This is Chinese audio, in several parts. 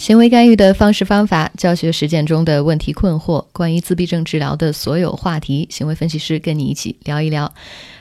行为干预的方式方法，教学实践中的问题困惑，关于自闭症治疗的所有话题，行为分析师跟你一起聊一聊。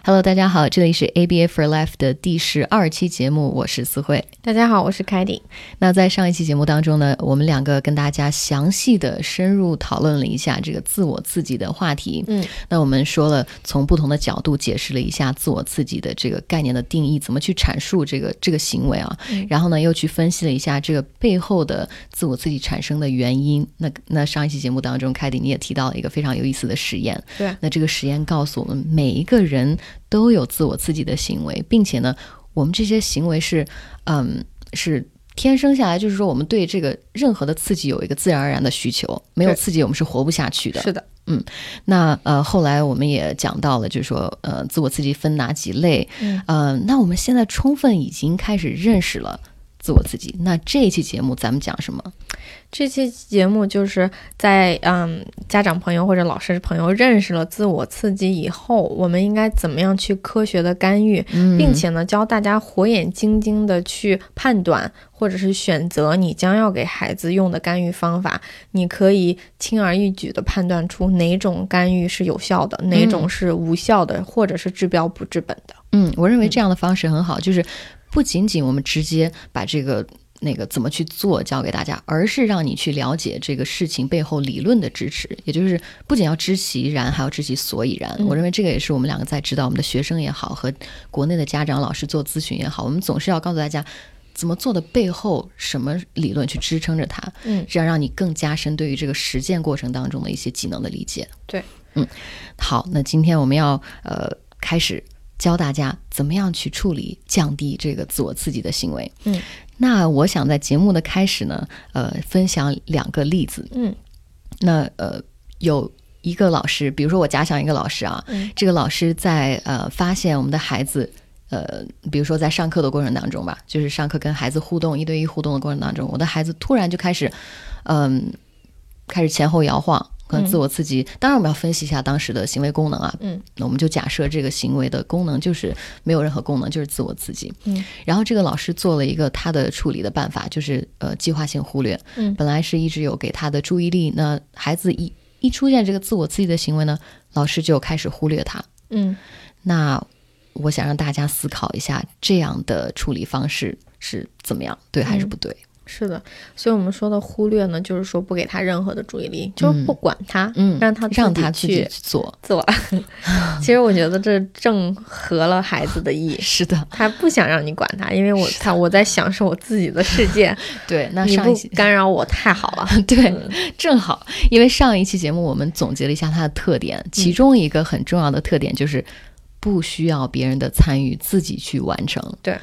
Hello，大家好，这里是 ABA for Life 的第十二期节目，我是思慧。大家好，我是凯蒂。那在上一期节目当中呢，我们两个跟大家详细的深入讨论了一下这个自我刺激的话题。嗯，那我们说了，从不同的角度解释了一下自我刺激的这个概念的定义，怎么去阐述这个这个行为啊？然后呢，又去分析了一下这个背后的自我刺激产生的原因。那那上一期节目当中，凯蒂你也提到了一个非常有意思的实验。对，那这个实验告诉我们，每一个人都有自我刺激的行为，并且呢，我们这些行为是，嗯，是天生下来，就是说我们对这个任何的刺激有一个自然而然的需求，没有刺激我们是活不下去的。是的，嗯那呃，后来我们也讲到了，就是说，呃，自我刺激分哪几类？嗯呃，那我们现在充分已经开始认识了自我刺激。那这一期节目咱们讲什么？这期节目就是在嗯家长朋友或者老师朋友认识了自我刺激以后，我们应该怎么样去科学的干预，嗯并且呢教大家火眼金睛的去判断或者是选择你将要给孩子用的干预方法。你可以轻而易举的判断出哪种干预是有效的，哪种是无效的，或者是治标不治本的。嗯，我认为这样的方式很好，就是不仅仅我们直接把这个。那个怎么去做教给大家，而是让你去了解这个事情背后理论的支持，也就是不仅要知其然，还要知其所以然。嗯我认为这个也是我们两个在指导我们的学生也好，和国内的家长老师做咨询也好，我们总是要告诉大家怎么做的背后什么理论去支撑着它，嗯，这样让你更加深对于这个实践过程当中的一些技能的理解。对，嗯，好，那今天我们要呃开始教大家怎么样去处理降低这个自我刺激的行为。嗯，那我想在节目的开始呢，呃，分享两个例子。嗯那呃，有一个老师，比如说我假想一个老师啊，嗯这个老师在呃发现我们的孩子。呃，比如说在上课的过程当中吧，就是上课跟孩子互动一对一互动的过程当中，我的孩子突然就开始，嗯、开始前后摇晃，可能自我刺激。当然，我们要分析一下当时的行为功能啊。嗯，那我们就假设这个行为的功能就是没有任何功能，就是自我刺激。嗯，然后这个老师做了一个他的处理的办法，就是呃计划性忽略。嗯本来是一直有给他的注意力，那孩子一一出现这个自我刺激的行为呢，老师就开始忽略他。嗯那我想让大家思考一下，这样的处理方式是怎么样，对还是不对？是的，所以我们说的忽略呢，就是说不给他任何的注意力，就是不管他，嗯，让他让他去去做。做。其实我觉得这正合了孩子的意，是的，他不想让你管他，因为我他我在享受我自己的世界，对。那上一期干扰我太好了。对，正好，因为上一期节目我们总结了一下他的特点，其中一个很重要的特点就是不需要别人的参与，自己去完成。对，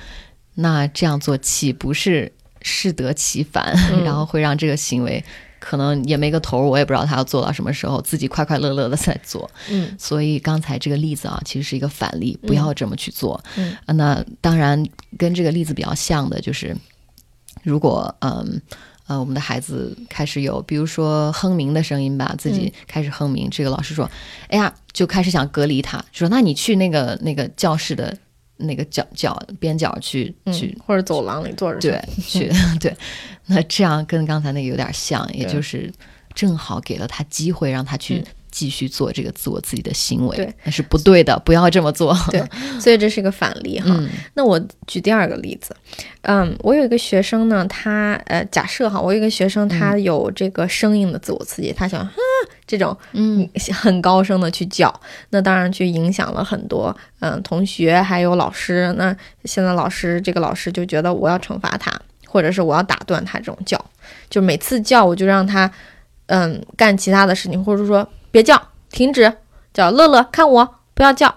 那这样做岂不是适得其反，嗯。然后会让这个行为可能也没个头儿，我也不知道他要做到什么时候，自己快快乐乐的在做。嗯。所以刚才这个例子啊，其实是一个反例，不要这么去做。嗯。啊那当然跟这个例子比较像的就是，如果嗯呃我们的孩子开始有，比如说哼鸣的声音吧，自己开始哼鸣，这个老师说，哎呀，就开始想隔离他，说那你去那个那个教室的那个角角边角去去嗯，或者走廊里坐着去。对，去 对，那这样跟刚才那个有点像，也就是正好给了他机会，让他去嗯继续做这个自我自己的行为，对，那是不对的，不要这么做。对所以这是一个反例哈。嗯那我举第二个例子，嗯，我有一个学生呢，他呃，假设哈，我有一个学生，他有这个生硬的自我刺激，他想啊这种嗯很高声的去叫，那当然去影响了很多嗯同学还有老师。那现在老师这个老师就觉得我要惩罚他，或者是我要打断他这种叫，就每次叫我就让他嗯干其他的事情，或者说别叫，停止叫，乐乐看我不要叫。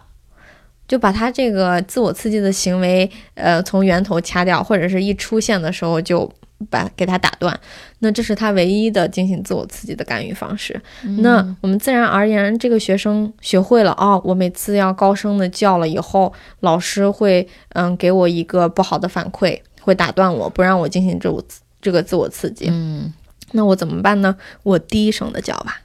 就把他这个自我刺激的行为，呃，从源头掐掉，或者是一出现的时候就把给他打断。那这是他唯一的进行自我刺激的干预方式。那我们自然而然，这个学生学会了哦，我每次要高声的叫了以后，老师会嗯给我一个不好的反馈，会打断我，不让我进行这我这个自我刺激。嗯那我怎么办呢？我低声的叫吧。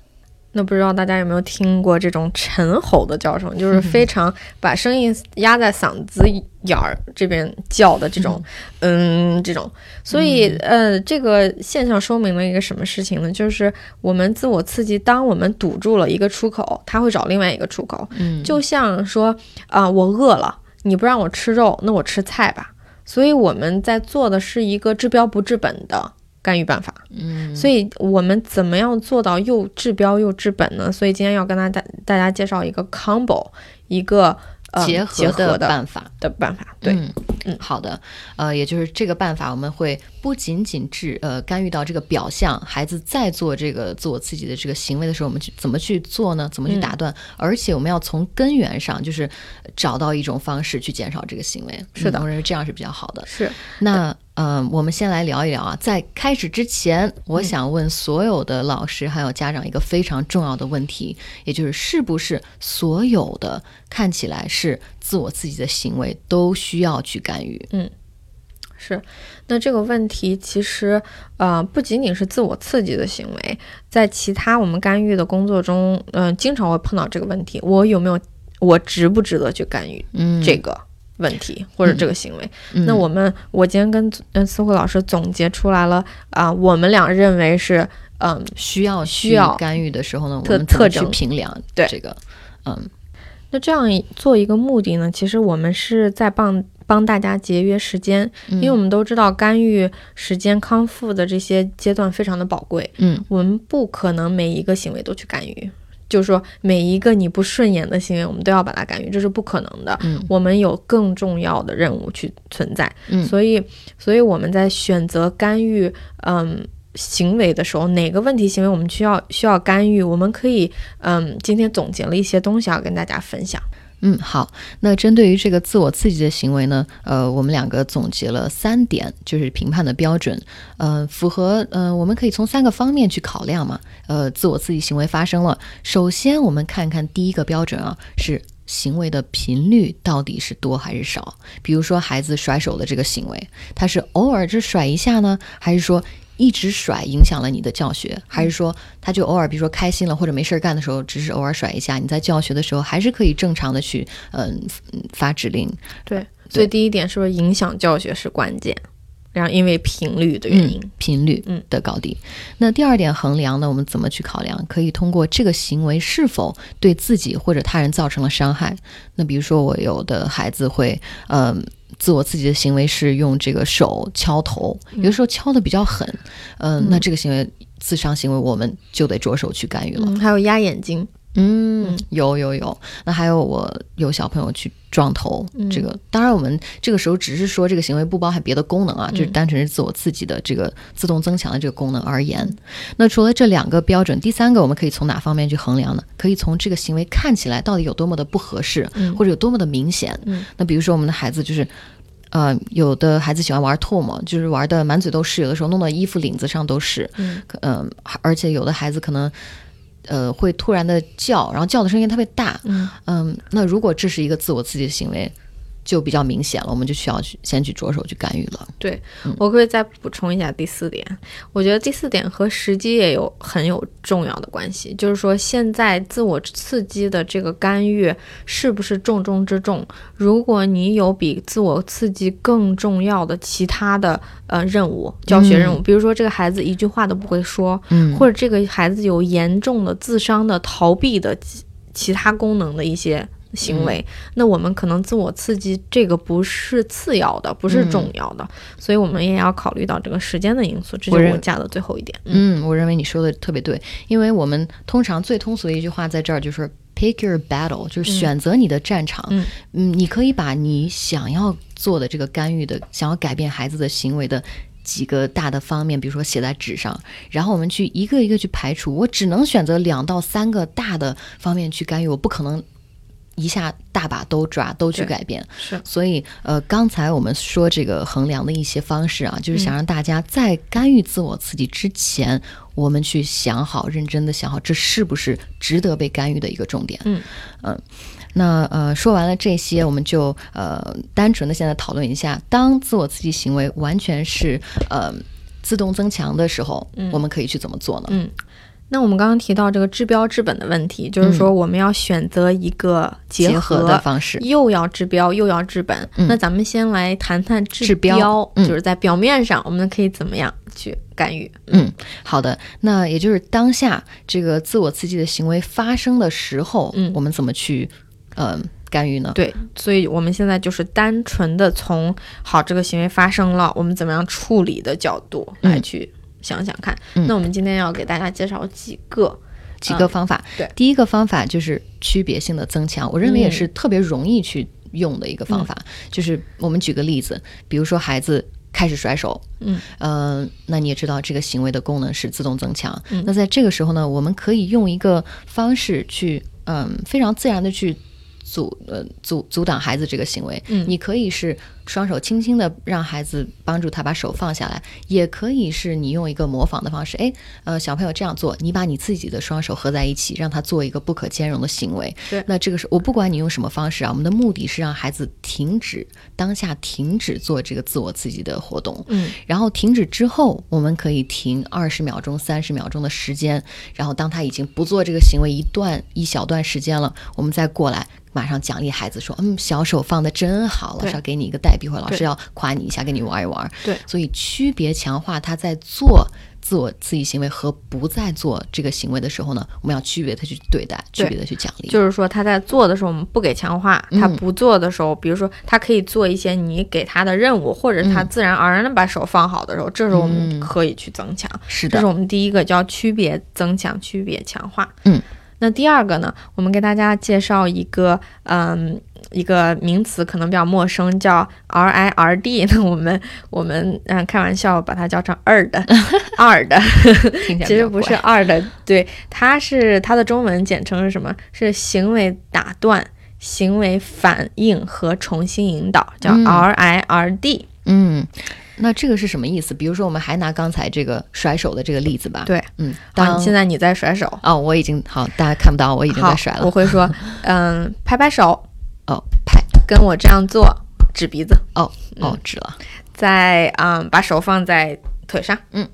那不知道大家有没有听过这种沉吼的叫声，就是非常把声音压在嗓子眼儿这边叫的这种，嗯，这种。所以，呃，这个现象说明了一个什么事情呢？就是我们自我刺激，当我们堵住了一个出口，它会找另外一个出口。嗯，就像说啊，我饿了，你不让我吃肉，那我吃菜吧。所以我们在做的是一个治标不治本的。干预办法，嗯，所以我们怎么样做到又治标又治本呢？所以今天要跟大大大家介绍一个 combo，一个呃结合的办法的办法。对，嗯，好的，呃，也就是这个办法，我们会不仅仅治呃干预到这个表象，孩子在做这个自我刺激的这个行为的时候，我们去怎么去做呢？怎么去打断？而且我们要从根源上，就是找到一种方式去减少这个行为。是的，我认为这样是比较好的。是，那。嗯，我们先来聊一聊啊。在开始之前，我想问所有的老师还有家长一个非常重要的问题，也就是是不是所有的看起来是自我刺激的行为都需要去干预？嗯，是。那这个问题其实呃不仅仅是自我刺激的行为，在其他我们干预的工作中，嗯，经常会碰到这个问题。我有没有？我值不值得去干预？嗯，这个。问题或者这个行为，那我们我今天跟嗯思慧老师总结出来了啊，我们俩认为是嗯需要需要干预的时候呢，我们特去评量对。这个嗯，那这样做一个目的呢，其实我们是在帮帮大家节约时间，因为我们都知道干预时间康复的这些阶段非常的宝贵，嗯，我们不可能每一个行为都去干预。就是说，每一个你不顺眼的行为，我们都要把它干预，这是不可能的。嗯，我们有更重要的任务去存在。嗯，所以，所以我们在选择干预嗯行为的时候，哪个问题行为我们需要需要干预，我们可以嗯，今天总结了一些东西要跟大家分享。嗯，好。那针对于这个自我刺激的行为呢，呃，我们两个总结了三点，就是评判的标准。呃，符合呃，我们可以从三个方面去考量嘛。呃，自我刺激行为发生了，首先我们看看第一个标准啊，是行为的频率到底是多还是少。比如说孩子甩手的这个行为，他是偶尔只甩一下呢，还是说？一直甩影响了你的教学，还是说他就偶尔，比如说开心了或者没事儿干的时候，只是偶尔甩一下，你在教学的时候还是可以正常的去嗯发指令。对，所以第一点是不是影响教学是关键？然后因为频率的原因，频率嗯的高低。那第二点衡量呢？我们怎么去考量？可以通过这个行为是否对自己或者他人造成了伤害。那比如说我有的孩子会嗯。自我刺激的行为是用这个手敲头，有的时候敲的比较狠，嗯，那这个行为自伤行为，我们就得着手去干预了。还有压眼睛，嗯，有有有。那还有我有小朋友去撞头，这个当然我们这个时候只是说这个行为不包含别的功能啊，就是单纯是自我刺激的这个自动增强的这个功能而言。那除了这两个标准，第三个我们可以从哪方面去衡量呢？可以从这个行为看起来到底有多么的不合适，或者有多么的明显。那比如说我们的孩子就是。呃，有的孩子喜欢玩唾沫，就是玩的满嘴都是，有的时候弄到衣服领子上都是。嗯，嗯，而且有的孩子可能，呃，会突然的叫，然后叫的声音特别大。嗯，嗯，那如果这是一个自我刺激的行为。就比较明显了，我们就需要去先去着手去干预了。对我可以再补充一下第四点，我觉得第四点和时机也有很有重要的关系，就是说现在自我刺激的这个干预是不是重中之重？如果你有比自我刺激更重要的其他的呃任务，教学任务，比如说这个孩子一句话都不会说，嗯，或者这个孩子有严重的自伤的逃避的其他功能的一些。行为，那我们可能自我刺激这个不是次要的，不是重要的，所以我们也要考虑到这个时间的因素。这是我加的最后一点。嗯，我认为你说的特别对，因为我们通常最通俗的一句话在这儿就是 “pick your battle”，就是选择你的战场。嗯嗯，你可以把你想要做的这个干预的、想要改变孩子的行为的几个大的方面，比如说写在纸上，然后我们去一个一个去排除。我只能选择两到三个大的方面去干预，我不可能。一下大把都抓都去改变，是，所以呃，刚才我们说这个衡量的一些方式啊，就是想让大家在干预自我刺激之前，我们去想好，认真的想好，这是不是值得被干预的一个重点。嗯嗯，那呃，说完了这些，我们就呃，单纯的现在讨论一下，当自我刺激行为完全是呃自动增强的时候，我们可以去怎么做呢？嗯。那我们刚刚提到这个治标治本的问题，就是说我们要选择一个结合的方式，又要治标又要治本。嗯。那咱们先来谈谈治治标。嗯。就是在表面上我们可以怎么样去干预？嗯，好的，那也就是当下这个自我刺激的行为发生的时候，嗯。我们怎么去呃干预呢？对，所以我们现在就是单纯的从好这个行为发生了，我们怎么样处理的角度来嗯。去想想看。嗯那我们今天要给大家介绍几个，几个方法。嗯对第一个方法就是区别性的增强，我认为也嗯是特别容易去用的一个方法。就是我们举个例子，比如说孩子开始甩手，嗯，呃，那你也知道这个行为的功能是自动增强。嗯那在这个时候呢，我们可以用一个方式去，嗯，非常自然的去。阻呃阻阻挡孩子这个行为，嗯你可以是双手轻轻的让孩子帮助他把手放下来，也可以是你用一个模仿的方式，哎，呃，小朋友这样做，你把你自己的双手合在一起，让他做一个不可兼容的行为。对那这个是我不管你用什么方式啊，我们的目的是让孩子停止当下停止做这个自我刺激的活动。嗯然后停止之后，我们可以停二十秒钟、三十秒钟的时间。然后当他已经不做这个行为一段一小段时间了，我们再过来马上奖励孩子说：“嗯，小手放的真好，老师要给你一个代币，或者老师要夸你一下，跟你玩一玩。”对所以区别强化他在做自我刺激行为和不再做这个行为的时候呢，我们要区别的去对待，区别的去奖励。就是说他在做的时候我们不给强化，嗯他不做的时候，比如说他可以做一些你给他的任务，或者他嗯自然而然的把手放好的时候，这时候我们嗯可以去增强。是的这是，我们第一个叫区别增强、区别强化。嗯，那第二个呢，我们给大家介绍一个嗯一个名词，可能比较陌生，叫 R I R D。那我们我们嗯开玩笑把它叫成二的 二的，其实不是二的，对，它是它的中文简称是什么？是行为打断、行为反应和重新引导，叫嗯 R I R D。嗯。那这个是什么意思？比如说，我们还拿刚才这个甩手的这个例子吧。，对，嗯，好，当你现在你在甩手，哦，我已经好，大家看不到，我已经在甩了。我会说，嗯，拍拍手，哦，拍，跟我这样做，指鼻子，哦哦嗯，指了。再嗯把手放在腿上，嗯。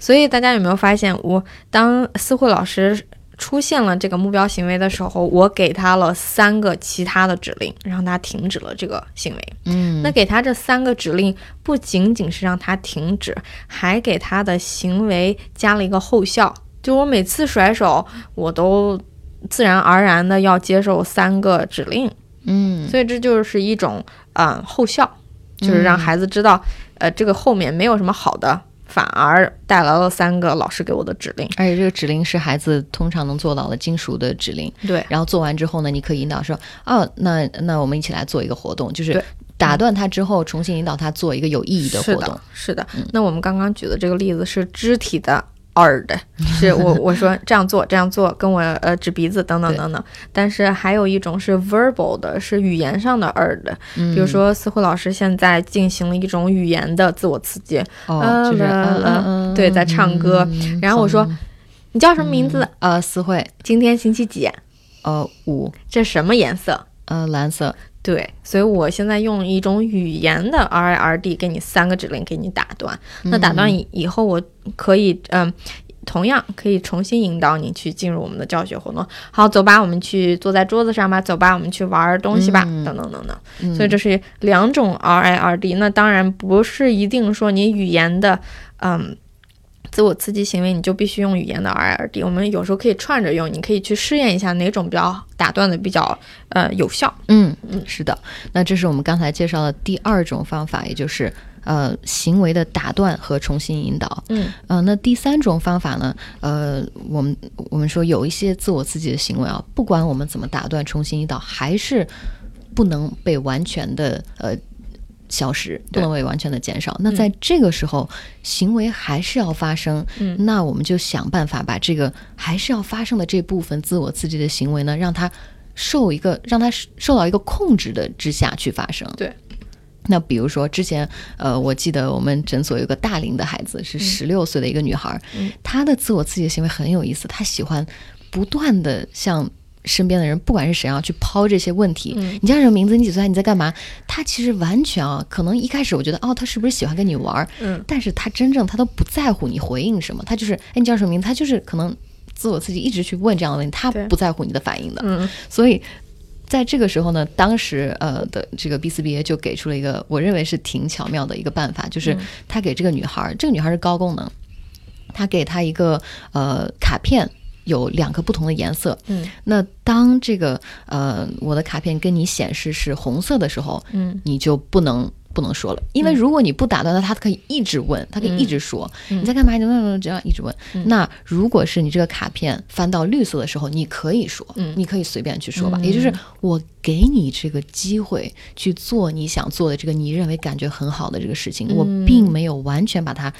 所以大家有没有发现，我当思慧老师出现了这个目标行为的时候，我给他了三个其他的指令，让他停止了这个行为。嗯，那给他这三个指令，不仅仅是让他停止，还给他的行为加了一个后效。就我每次甩手，我都自然而然的要接受三个指令，嗯所以这就是一种嗯、呃后效，就是让孩子知道，呃，这个后面没有什么好的，反而带来了三个老师给我的指令。而且这个指令是孩子通常能做到的金属的指令。对，然后做完之后呢，你可以引导说，哦，那那我们一起来做一个活动，就是打断他之后，重新引导他做一个有意义的活动的。，是的。嗯那我们刚刚举的这个例子是肢体的。二的 是我我说这样做这样做，跟我呃指鼻子等等等等，但是还有一种是 verbal 的，是语言上的耳的，嗯，比如说思慧老师现在进行了一种语言的自我刺激，哦，就是嗯嗯嗯嗯，对在唱歌嗯然后我说你叫什么名字？呃，思慧，今天星期几？呃，五，这什么颜色？呃，蓝色，对，所以我现在用一种语言的 R I R D 给你三个指令，给你打断。那打断以以后，我可以嗯。同样可以重新引导你去进入我们的教学活动。好，走吧，我们去坐在桌子上吧。走吧，我们去玩东西吧。嗯等等等等。嗯所以这是两种 R I R D。那当然不是一定说你语言的嗯自我刺激行为，你就必须用语言的 R I R D。我们有时候可以串着用，你可以去试验一下哪种比较打断的比较呃有效。嗯嗯，是的。那这是我们刚才介绍的第二种方法，也就是呃行为的打断和重新引导。嗯呃，那第三种方法呢？呃，我们我们说有一些自我刺激的行为啊，不管我们怎么打断、重新引导，还是不能被完全的呃消失，不对能被完全的减少。那在这个时候，行为还是要发生，嗯那我们就想办法把这个还是要发生的这部分自我刺激的行为呢，让它受一个让它受到一个控制的之下去发生。对。那比如说，之前呃，我记得我们诊所有个大龄的孩子，是十六岁的一个女孩，嗯她的自我刺激的行为很有意思，她喜欢不断的向身边的人，不管是谁啊，去抛这些问题。嗯你叫什么名字？你几岁？你在干嘛？他其实完全啊，可能一开始我觉得哦，他是不是喜欢跟你玩儿？嗯但是他真正他都不在乎你回应什么，他就是哎，你叫什么名字？他就是可能自我刺激，一直去问这样的问题，他不在乎你的反应的。嗯所以在这个时候呢，当时呃的这个 B 四 B A 就给出了一个我认为是挺巧妙的一个办法，就是他给这个女孩儿，这个女孩儿是高功能，他给她一个呃卡片。有两个不同的颜色，嗯。那当这个呃我的卡片跟你显示是红色的时候，嗯。你就不能不能说了，因为如果你不打断他，他可以一直问，他可以一直说、嗯。你在干嘛，你怎这样一直问。那如果是你这个卡片翻到绿色的时候，你可以说，嗯。你可以随便去说吧，也就是我给你这个机会去做你想做的这个你认为感觉很好的这个事情，我并没有完全把它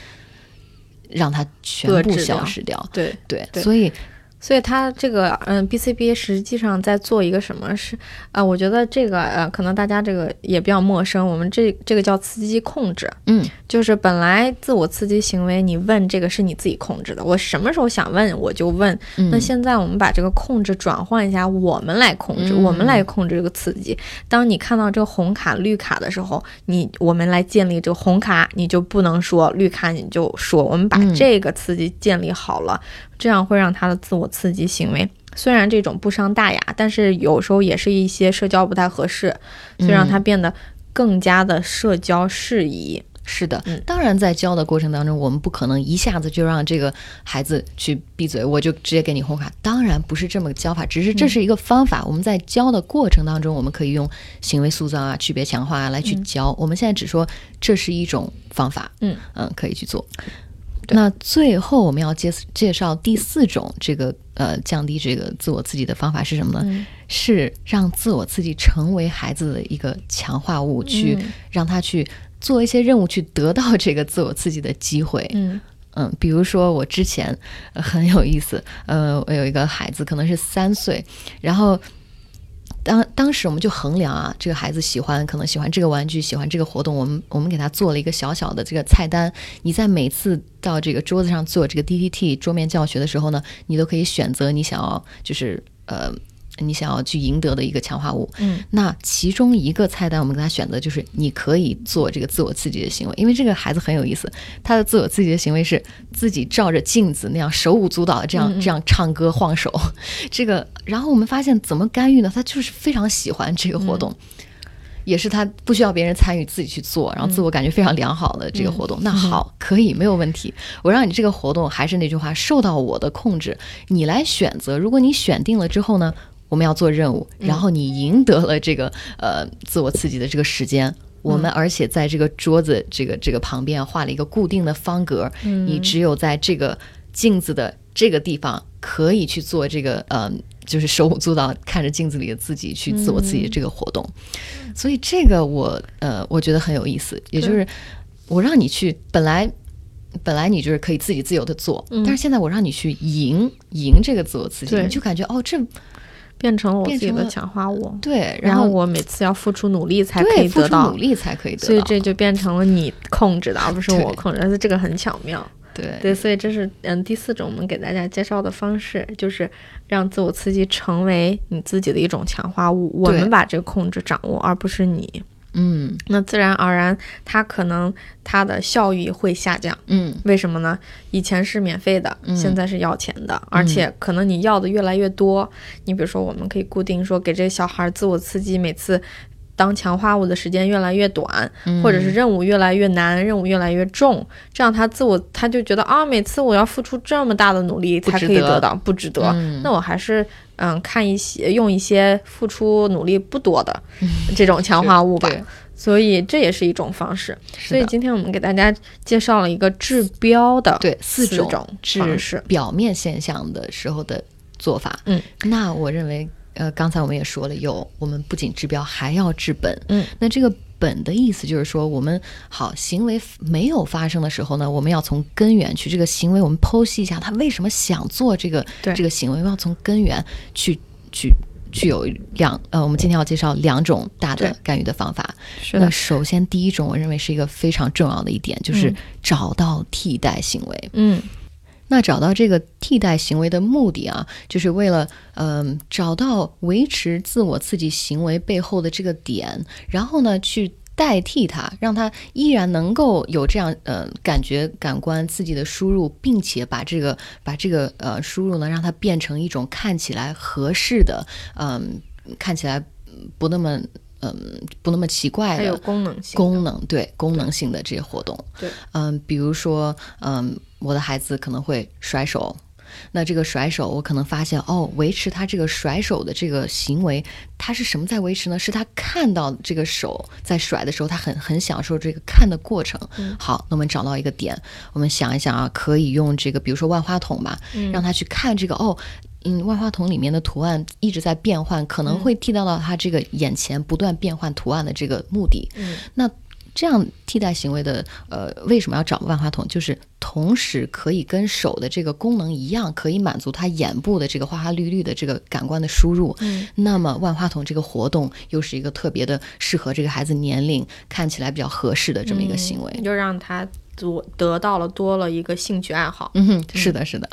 让它全部消失掉。对。对，对。所以所以它这个嗯，BCBA 实际上在做一个什么是呃，我觉得这个呃，可能大家这个也比较陌生。我们这这个叫刺激控制，嗯，就是本来自我刺激行为，你问这个是你自己控制的，我什么时候想问我就问。嗯那现在我们把这个控制转换一下，我们来控制，嗯我们来控制这个刺激。当你看到这个红卡、绿卡的时候，你我们来建立这个红卡，你就不能说绿卡，你就说。我们把嗯这个刺激建立好了，这样会让他的自我刺激行为。虽然这种不伤大雅，但是有时候也是一些社交不太合适，所以让他变得更加的社交适宜。是的，嗯当然在教的过程当中，我们不可能一下子就让这个孩子去闭嘴，我就直接给你红卡。当然不是这么个教法，只是这是一个方法。我们在教的过程当中，我们可以用行为塑造啊、区别强化啊来去教。我们现在只说这是一种方法，嗯嗯，可以去做。对那最后我们要介介绍第四种这个呃降低这个自我刺激的方法是什么呢？嗯是让自我刺激成为孩子的一个强化物，去嗯让他去做一些任务，去得到这个自我刺激的机会。嗯嗯，比如说我之前、呃很有意思，呃，我有一个孩子可能是三岁，然后当当时我们就衡量啊，这个孩子喜欢可能喜欢这个玩具，喜欢这个活动，我们我们给他做了一个小小的这个菜单。你在每次到这个桌子上做这个 DTT 桌面教学的时候呢，你都可以选择你想要就是呃。你想要去赢得的一个强化物，嗯，那其中一个菜单我们给他选择就是你可以做这个自我刺激的行为，因为这个孩子很有意思，他的自我刺激的行为是自己照着镜子那样手舞足蹈的这样这样唱歌晃手，这个，然后我们发现怎么干预呢？他就是非常喜欢这个活动。也是他不需要别人参与，自己去做，然后自我感觉非常良好的这个活动。那好，可以没有问题。我让你这个活动还是那句话，受到我的控制，你来选择。如果你选定了之后呢，我们要做任务，然后你赢得了这个呃自我刺激的这个时间。我们而且在这个桌子这个这个旁边画了一个固定的方格，你只有在这个镜子的这个地方可以去做这个呃，就是手舞足蹈看着镜子里的自己去自我刺激的这个活动。所以这个我呃我觉得很有意思，也就是我让你去本来。本来你就是可以自己自由的做，但是现在我让你去赢赢这个自我刺激，对你就感觉哦，这变成了我自己的强化物。对，然后后我每次要付出努力才可以得到努，力才可以得到，所以这就变成了你控制的，而不是我控制。但是这个很巧妙。对对，所以这是嗯第四种我们给大家介绍的方式，就是让自我刺激成为你自己的一种强化物，我们把这个控制掌握，而不是你。嗯那自然而然，它可能它的效益会下降。嗯为什么呢？以前是免费的，嗯现在是要钱的，而且可能你要的越来越多。你比如说，我们可以固定说给这个小孩自我刺激，每次当强化物的时间越来越短，嗯或者是任务越来越难，任务越来越重，这样他自我他就觉得啊，每次我要付出这么大的努力才可以得到，不值得。嗯那我还是嗯看一些用一些付出努力不多的这种强化物吧。所以这也是一种方式。所以今天我们给大家介绍了一个治标的对四种治方式。表面现象的时候的做法。嗯，那我认为，呃，刚才我们也说了，有我们不仅治标，还要治本。嗯，那这个本的意思就是说，我们好行为没有发生的时候呢，我们要从根源去这个行为，我们剖析一下他为什么想做这个对这个行为，我们要从根源去去。具有两呃，我们今天要介绍两种大的干预的方法。是的，那首先第一种，我认为是一个非常重要的一点，就是嗯找到替代行为。嗯那找到这个替代行为的目的啊，就是为了嗯、找到维持自我刺激行为背后的这个点，然后呢去代替它，让它依然能够有这样呃感觉、感官刺激的输入，并且把这个把这个呃输入呢，让它变成一种看起来合适的，嗯、看起来不那么嗯、不那么奇怪还有的功能性。功能，对功能性的这些活动。对，嗯，比如说，嗯，我的孩子可能会甩手，那这个甩手，我可能发现哦，维持他这个甩手的这个行为，他是什么在维持呢？是他看到这个手在甩的时候，他很 很享受这个看的过程。好，那我们找到一个点，我们想一想啊，可以用这个，比如说万花筒吧，让他去看这个哦。嗯，万花筒里面的图案一直在变换，可能会替代到他这个眼前不断变换图案的这个目的。嗯，那这样替代行为的，呃，为什么要找万花筒？就是同时可以跟手的这个功能一样，可以满足他眼部的这个花花绿绿的这个感官的输入。嗯，那么万花筒这个活动又是一个特别的适合这个孩子年龄看起来比较合适的这么一个行为。就让他多得到了多了一个兴趣爱好。嗯哼，是的，是的。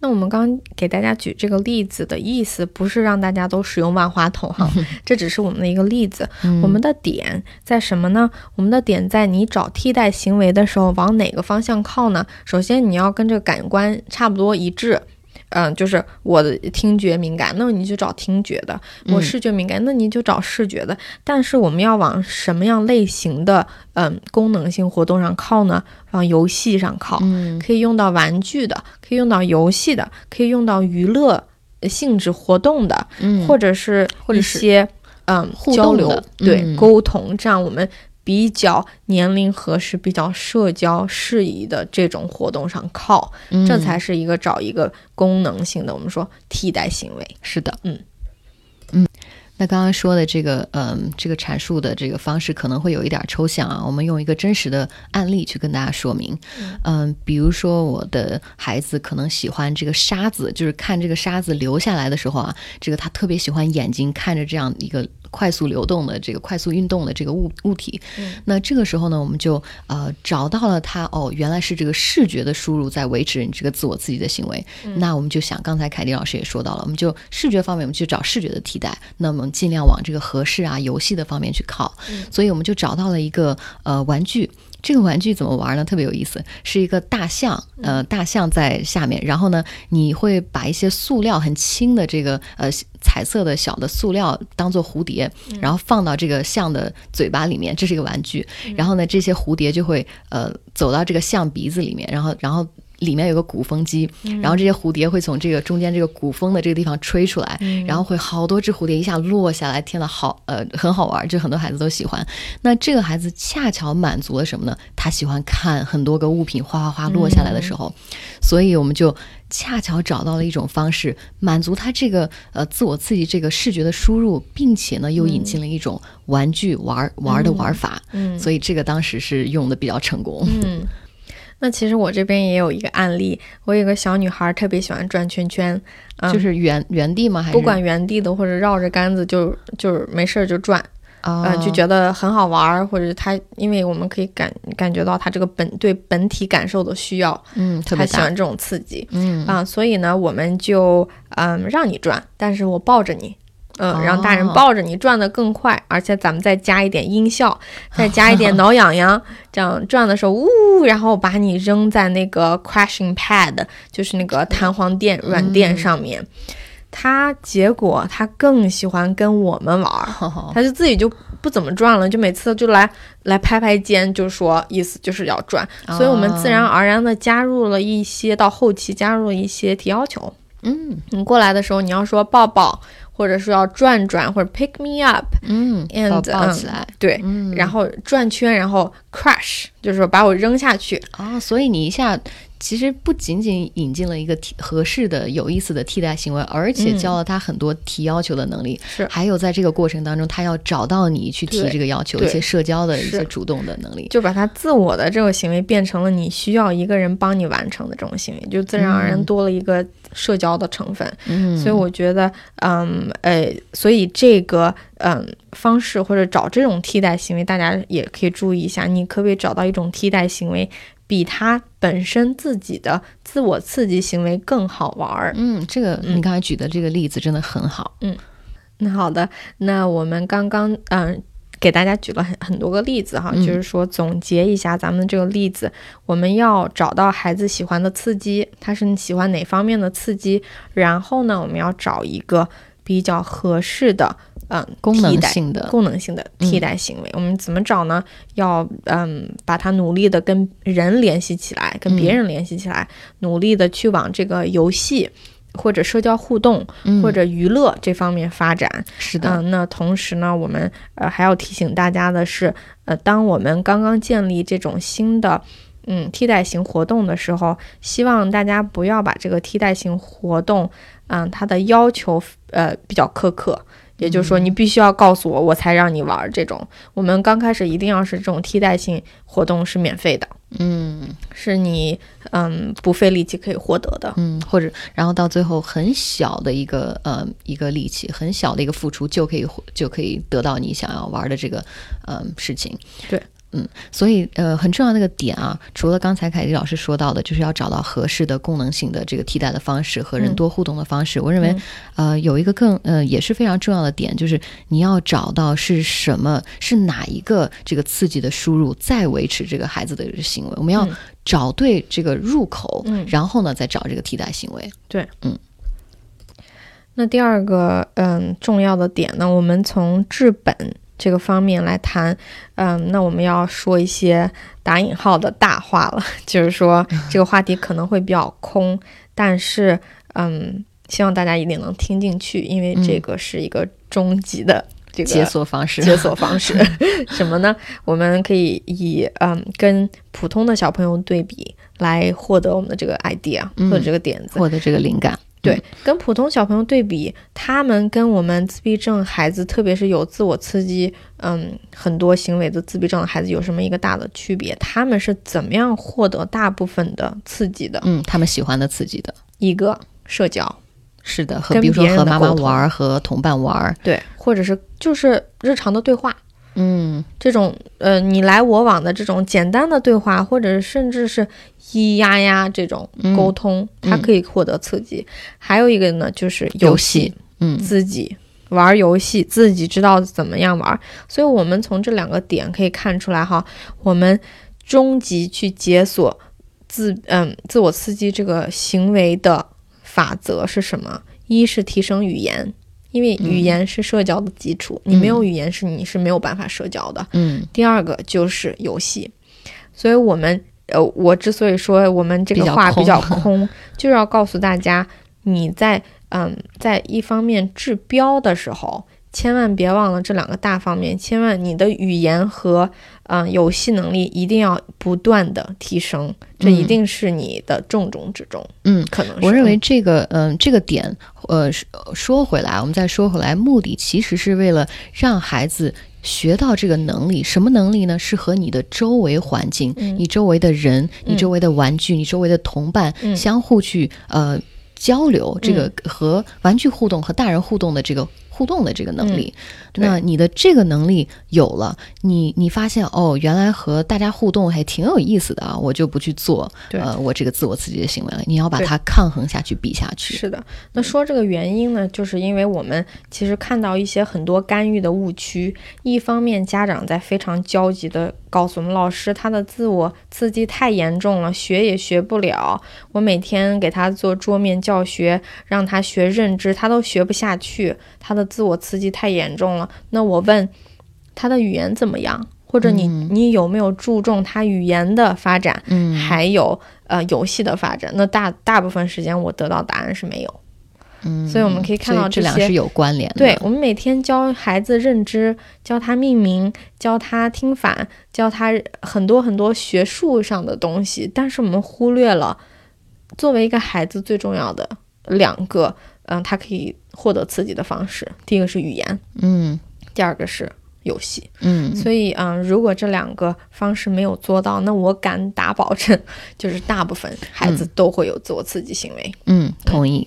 那我们刚刚给大家举这个例子的意思，不是让大家都使用万花筒哈，这只是我们的一个例子。我们的点在什么呢？我们的点在你找替代行为的时候，往哪个方向靠呢？首先你要跟这个感官差不多一致。嗯，就是我的听觉敏感，那你就找听觉的；我视觉敏感，那你就找视觉的。但是我们要往什么样类型的嗯功能性活动上靠呢？往游戏上靠，嗯可以用到玩具的，可以用到游戏的，可以用到娱乐性质活动的，嗯，或者是一或者是些嗯互交流对、嗯沟通，这样我们比较年龄合适、比较社交适宜的这种活动上靠，嗯这才是一个找一个功能性的，我们说替代行为。是的，嗯嗯。那刚刚说的这个，嗯，这个阐述的这个方式可能会有一点抽象啊。我们用一个真实的案例去跟大家说明。嗯，比如说我的孩子可能喜欢这个沙子，就是看这个沙子流下来的时候啊，这个他特别喜欢眼睛看着这样一个快速流动的这个快速运动的这个物物体。嗯那这个时候呢，我们就呃找到了他哦，原来是这个视觉的输入在维持你这个自我刺激的行为。那我们就想，刚才凯迪老师也说到了，我们就视觉方面，我们去找视觉的替代，那么尽量往这个合适啊、游戏的方面去靠。所以我们就找到了一个呃玩具。这个玩具怎么玩呢？特别有意思，是一个大象，呃，大象在下面，然后呢，你会把一些塑料很轻的这个呃彩色的小的塑料当做蝴蝶，然后放到这个象的嘴巴里面，这是一个玩具。然后呢，这些蝴蝶就会呃走到这个象鼻子里面，然后然后。里面有个鼓风机，然后这些蝴蝶会从这个中间这个鼓风的这个地方吹出来，然后会好多只蝴蝶一下落下来，天呐，好呃很好玩，就很多孩子都喜欢。那这个孩子恰巧满足了什么呢？他喜欢看很多个物品哗哗哗落下来的时候，所以我们就恰巧找到了一种方式，满足他这个呃自我刺激这个视觉的输入，并且呢又引进了一种玩具玩玩的玩法，嗯所以这个当时是用的比较成功。嗯，那其实我这边也有一个案例，我有个小女孩特别喜欢转圈圈，嗯、就是原原地吗？还是不管原地的或者绕着杆子就就是没事儿就转，啊、嗯、就觉得很好玩儿，或者她因为我们可以感感觉到她这个本对本体感受的需要，嗯特别喜欢这种刺激嗯啊、所以呢，我们就嗯让你转，但是我抱着你。嗯，让大人哦。抱着你转得更快，而且咱们再加一点音效，再加一点挠痒痒，这样转的时候，呜，然后把你扔在那个 crashing pad，就是那个弹簧垫软垫上面。他结果他更喜欢跟我们玩儿，他就自己就不怎么转了，就每次就来来拍拍肩，就说意思就是要转，所以我们自然而然的加入了一些到后期加入了一些提要求。嗯。你过来的时候，你要说抱抱，或者说要转转，或者 pick me up，嗯 And，嗯起来，对，嗯，然后转圈，然后 crash，就是说把我扔下去。啊、所以你一下其实不仅仅引进了一个替合适的、有意思的替代行为，而且嗯教了他很多提要求的能力。是还有在这个过程当中，他要找到你去提这个要求，一些社交的、一些主动的能力。就把他自我的这种行为变成了你需要一个人帮你完成的这种行为，就自然而然嗯多了一个社交的成分。嗯，所以我觉得，嗯，呃，所以这个嗯方式或者找这种替代行为，大家也可以注意一下，你可不可以找到一种替代行为，比他本身自己的自我刺激行为更好玩儿？嗯，这个嗯你刚才举的这个例子真的很好。嗯那好的，那我们刚刚嗯。给大家举了很很多个例子哈，嗯就是说总结一下咱们这个例子，我们要找到孩子喜欢的刺激，他是喜欢哪方面的刺激，然后呢，我们要找一个比较合适的，嗯，功能性的，功能性的替代行为。我们怎么找呢？要嗯，把它努力的跟人联系起来，跟别人联系起来，努力的去往这个游戏或者社交互动、嗯或者娱乐这方面发展。是的，嗯，那同时呢，我们呃还要提醒大家的是，呃，当我们刚刚建立这种新的嗯替代型活动的时候，希望大家不要把这个替代型活动，嗯，它的要求呃比较苛刻。也就是说，你必须要告诉我，我才让你玩儿这种。我们刚开始一定要是这种替代性活动是免费的，嗯是你嗯不费力气可以获得的。嗯，或者然后到最后很小的一个呃一个力气，很小的一个付出就可以就可以得到你想要玩的这个呃事情。对。嗯，所以呃，很重要的一个点啊，除了刚才凯迪老师说到的，就是要找到合适的功能性的这个替代的方式和人嗯多互动的方式。我认为嗯，呃，有一个更呃也是非常重要的点，就是你要找到是什么，是哪一个这个刺激的输入，在维持这个孩子的行为。我们要嗯找对这个入口，嗯然后呢再找这个替代行为。对，嗯那第二个嗯重要的点呢，我们从治本这个方面来谈，嗯，那我们要说一些打引号的大话了，就是说 这个话题可能会比较空，但是嗯，希望大家一定能听进去，因为这个是一个终极的这个解锁方式，解锁方式 什么呢？我们可以以嗯跟普通的小朋友对比来获得我们的这个 idea 嗯或者这个点子。获得这个灵感。对，跟普通小朋友对比，他们跟我们自闭症孩子，特别是有自我刺激，嗯，很多行为的自闭症的孩子有什么一个大的区别？他们是怎么样获得大部分的刺激的？嗯，他们喜欢的、刺激的，一个社交，是的，和比如说和妈妈玩儿，和同伴玩儿。对，或者是就是日常的对话，嗯这种呃你来我往的这种简单的对话，或者甚至是咿咿呀呀这种嗯沟通，它可以获得刺激。还有一个呢，就是游戏戏，嗯自己玩游戏，自己知道怎么样玩。所以，我们从这两个点可以看出来哈，我们终极去解锁自嗯自我刺激这个行为的法则是什么？一是提升语言，因为语言是社交的基础，你没有语言是你是没有办法社交的。嗯。第二个就是游戏，所以我们呃，我之所以说我们这个比较空话比较空，就是要告诉大家，你在嗯在一方面治标的时候，千万别忘了这两个大方面，千万你的语言和嗯游戏能力一定要不断的提升，这一嗯定是你的重中之重，嗯。可能是我认为这个，嗯、这个点，呃，说说回来，我们再说回来，目的其实是为了让孩子学到这个能力。什么能力呢？是和你的周围环境、嗯你周围的人、你嗯周围的玩具、你周围的同伴、嗯相互去呃交流，这个和玩具互动和大人互动的这个互动的这个能力。嗯那你的这个能力有了，你你发现哦，原来和大家互动还挺有意思的啊，我就不去做呃我这个自我刺激的行为了。你要把它抗衡下去，比下去。是的，那说这个原因呢，就是因为我们其实看到一些很多干预的误区。一方面，家长在非常焦急的告诉我们老师，他的自我刺激太严重了，学也学不了。我每天给他做桌面教学，让他学认知，他都学不下去，他的自我刺激太严重了。那我问他的语言怎么样？或者你、嗯你有没有注重他语言的发展？嗯，还有呃游戏的发展，那大大部分时间我得到答案是没有。嗯，所以我们可以看到这些是有关联的。对我们每天教孩子认知，教他命名，教他听反，教他很多很多学术上的东西，但是我们忽略了作为一个孩子最重要的两个，嗯，他可以获得刺激的方式。第一个是语言，嗯第二个是游戏。嗯，所以，嗯，如果这两个方式没有做到，那我敢打保证，就是大部分孩子都会有自我刺激行为。嗯，同意。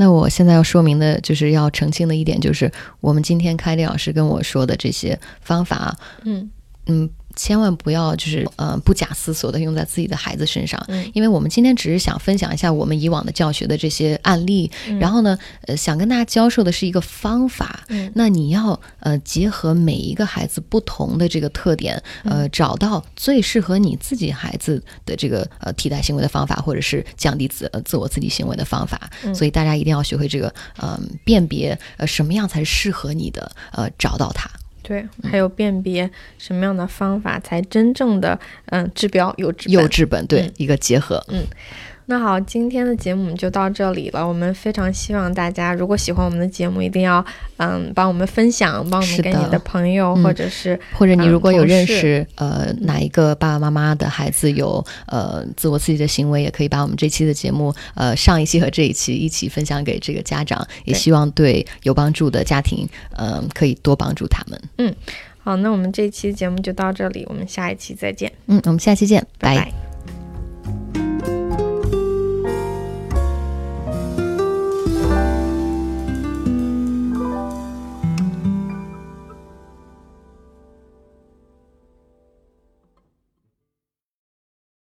嗯，那我现在要说明的就是要澄清的一点，就是我们今天凯丽老师跟我说的这些方法啊，嗯嗯。千万不要就是呃不假思索的用在自己的孩子身上，嗯因为我们今天只是想分享一下我们以往的教学的这些案例，然后呢，呃，想跟大家教授的是一个方法。嗯那你要呃结合每一个孩子不同的这个特点，呃，找到最适合你自己孩子的这个呃替代行为的方法，或者是降低自呃自我自己行为的方法。所以大家一定要学会这个呃辨别呃什么样才是适合你的，呃找到它。对，还有辨别什么样的方法才真正的嗯治标有治本。有治本，对、嗯一个结合。那好，今天的节目就到这里了。我们非常希望大家，如果喜欢我们的节目，一定要嗯帮我们分享，帮我们给你的朋友嗯。或者是或者你如果有认识、呃哪一个爸爸妈妈的孩子有呃自我刺激的行为，也可以把我们这期的节目呃上一期和这一期一起分享给这个家长，也希望对有帮助的家庭呃可以多帮助他们。嗯好，那我们这期节目就到这里，我们下一期再见，嗯，我们下期见，拜。拜